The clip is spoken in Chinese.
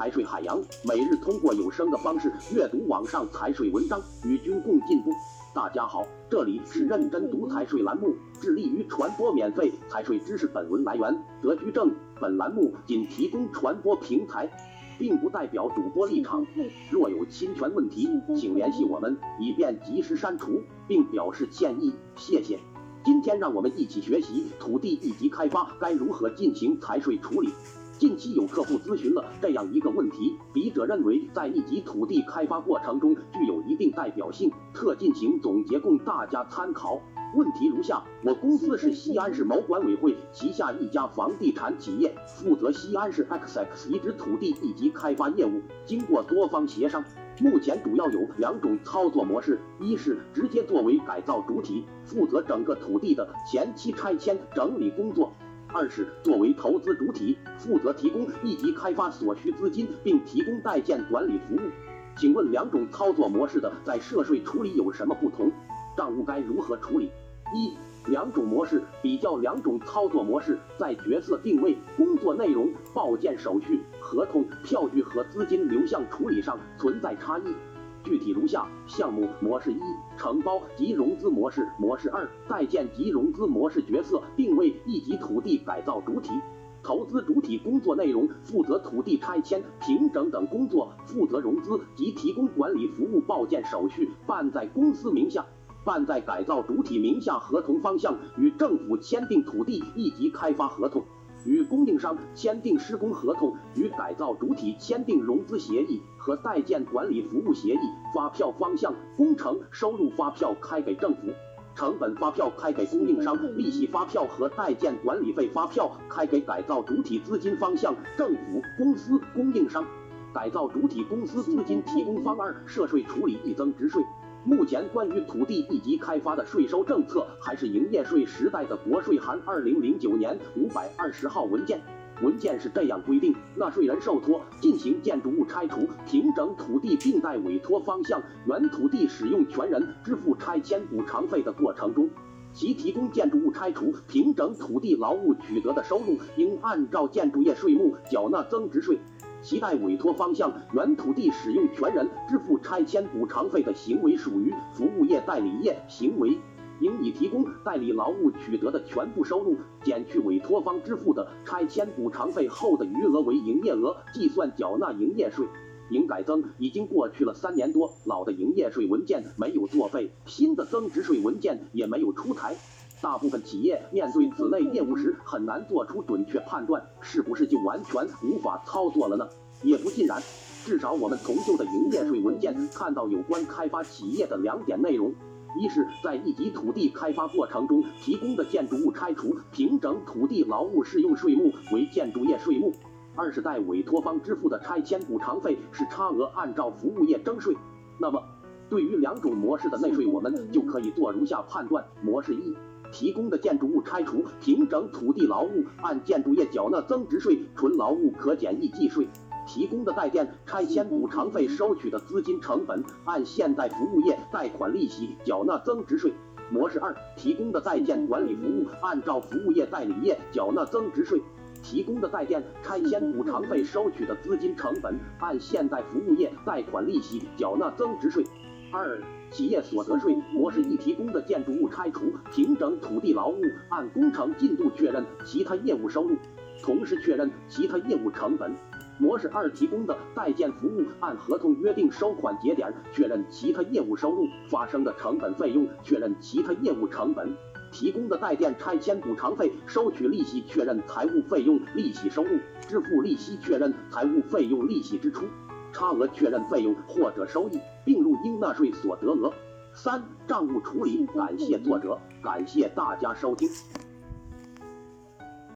财税海洋，每日通过有声的方式阅读网上财税文章，与君共进步。大家好，这里是认真读财税栏目，致力于传播免费财税知识。本文来源德居正，本栏目仅提供传播平台，并不代表主播立场。若有侵权问题，请联系我们，以便及时删除，并表示歉意。谢谢。今天让我们一起学习土地一级开发该如何进行财税处理。近期有客户咨询了这样一个问题，笔者认为在一级土地开发过程中具有一定代表性，特进行总结供大家参考。问题如下：我公司是西安市某管委会旗下一家房地产企业，负责西安市 XX 遗址土地一级开发业务。经过多方协商。目前主要有两种操作模式，一是直接作为改造主体，负责整个土地的前期拆迁整理工作；二是作为投资主体，负责提供一级开发所需资金，并提供代建管理服务。请问两种操作模式的在涉税处理有什么不同？账务该如何处理？一两种模式比较，两种操作模式在角色定位、工作内容、报建手续、合同、票据和资金流向处理上存在差异。具体如下：项目模式一，承包及融资模式；模式二，代建及融资模式。角色定位：一级土地改造主体，投资主体。工作内容：负责土地拆迁、平整等工作，负责融资及提供管理服务。报建手续办在公司名下。办在改造主体名下，合同方向与政府签订土地一级开发合同，与供应商签订施工合同，与改造主体签订融资协议和代建管理服务协议。发票方向：工程收入发票开给政府，成本发票开给供应商，利息发票和代建管理费发票开给改造主体。资金方向：政府、公司、供应商。改造主体公司资金提供方二：涉税处理一增值税。目前关于土地一级开发的税收政策，还是营业税时代的国税函二零零九年五百二十号文件。文件是这样规定：纳税人受托进行建筑物拆除、平整土地，并在委托方向原土地使用权人支付拆迁补偿费的过程中，其提供建筑物拆除、平整土地劳务取得的收入，应按照建筑业税目缴纳增值税。其待委托方向原土地使用权人支付拆迁补偿费的行为属于服务业代理业行为，应以提供代理劳务取得的全部收入减去委托方支付的拆迁补偿费后的余额为营业额计算缴纳营业税。营改增已经过去了三年多，老的营业税文件没有作废，新的增值税文件也没有出台。大部分企业面对此类业务时，很难做出准确判断，是不是就完全无法操作了呢？也不尽然，至少我们从旧的营业税文件看到有关开发企业的两点内容：一是，在一级土地开发过程中提供的建筑物拆除、平整土地劳务适用税目为建筑业税目；二是，在委托方支付的拆迁补偿费是差额按照服务业征税。那么，对于两种模式的内税，我们就可以做如下判断：模式一。提供的建筑物拆除、平整土地劳务，按建筑业缴纳增值税，纯劳务可减一计税；提供的代建拆迁补偿费收取的资金成本，按现代服务业贷款利息缴纳增值税。模式二，提供的在建管理服务，按照服务业代理业缴纳增值税；提供的代建拆迁补偿费收取的资金成本，按现代服务业贷款利息缴纳增值税。二、企业所得税模式一提供的建筑物拆除、平整土地劳务，按工程进度确认其他业务收入，同时确认其他业务成本。模式二提供的代建服务，按合同约定收款节点确认其他业务收入发生的成本费用，确认其他业务成本。提供的代建拆迁补偿费收取利息，确认财务费用利息收入，支付利息，确认财务费用利息支出。差额确认费用或者收益并入应纳税所得额。三、账务处理。感谢作者，感谢大家收听。